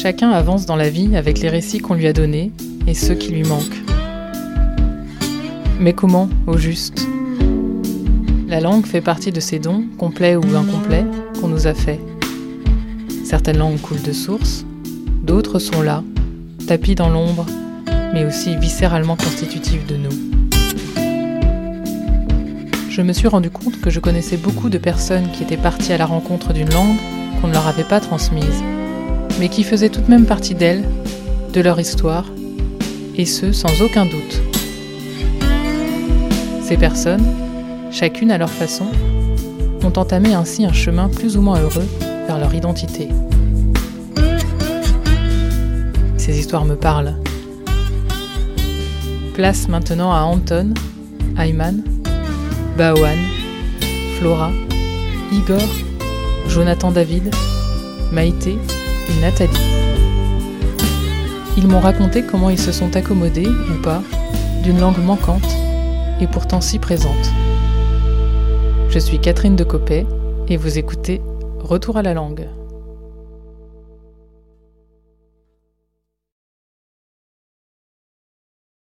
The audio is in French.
Chacun avance dans la vie avec les récits qu'on lui a donnés et ceux qui lui manquent. Mais comment, au juste? La langue fait partie de ces dons, complets ou incomplets, qu'on nous a faits. Certaines langues coulent de source, d'autres sont là, tapis dans l'ombre, mais aussi viscéralement constitutives de nous. Je me suis rendu compte que je connaissais beaucoup de personnes qui étaient parties à la rencontre d'une langue qu'on ne leur avait pas transmise, mais qui faisait tout de même partie d'elle, de leur histoire, et ce sans aucun doute. Ces personnes, chacune à leur façon, ont entamé ainsi un chemin plus ou moins heureux vers leur identité. Ces histoires me parlent. Place maintenant à Anton, Ayman, Baoan, Flora, Igor, Jonathan David, Maïté et Nathalie. Ils m'ont raconté comment ils se sont accommodés, ou pas, d'une langue manquante et pourtant si présente. Je suis Catherine de Copet et vous écoutez Retour à la langue.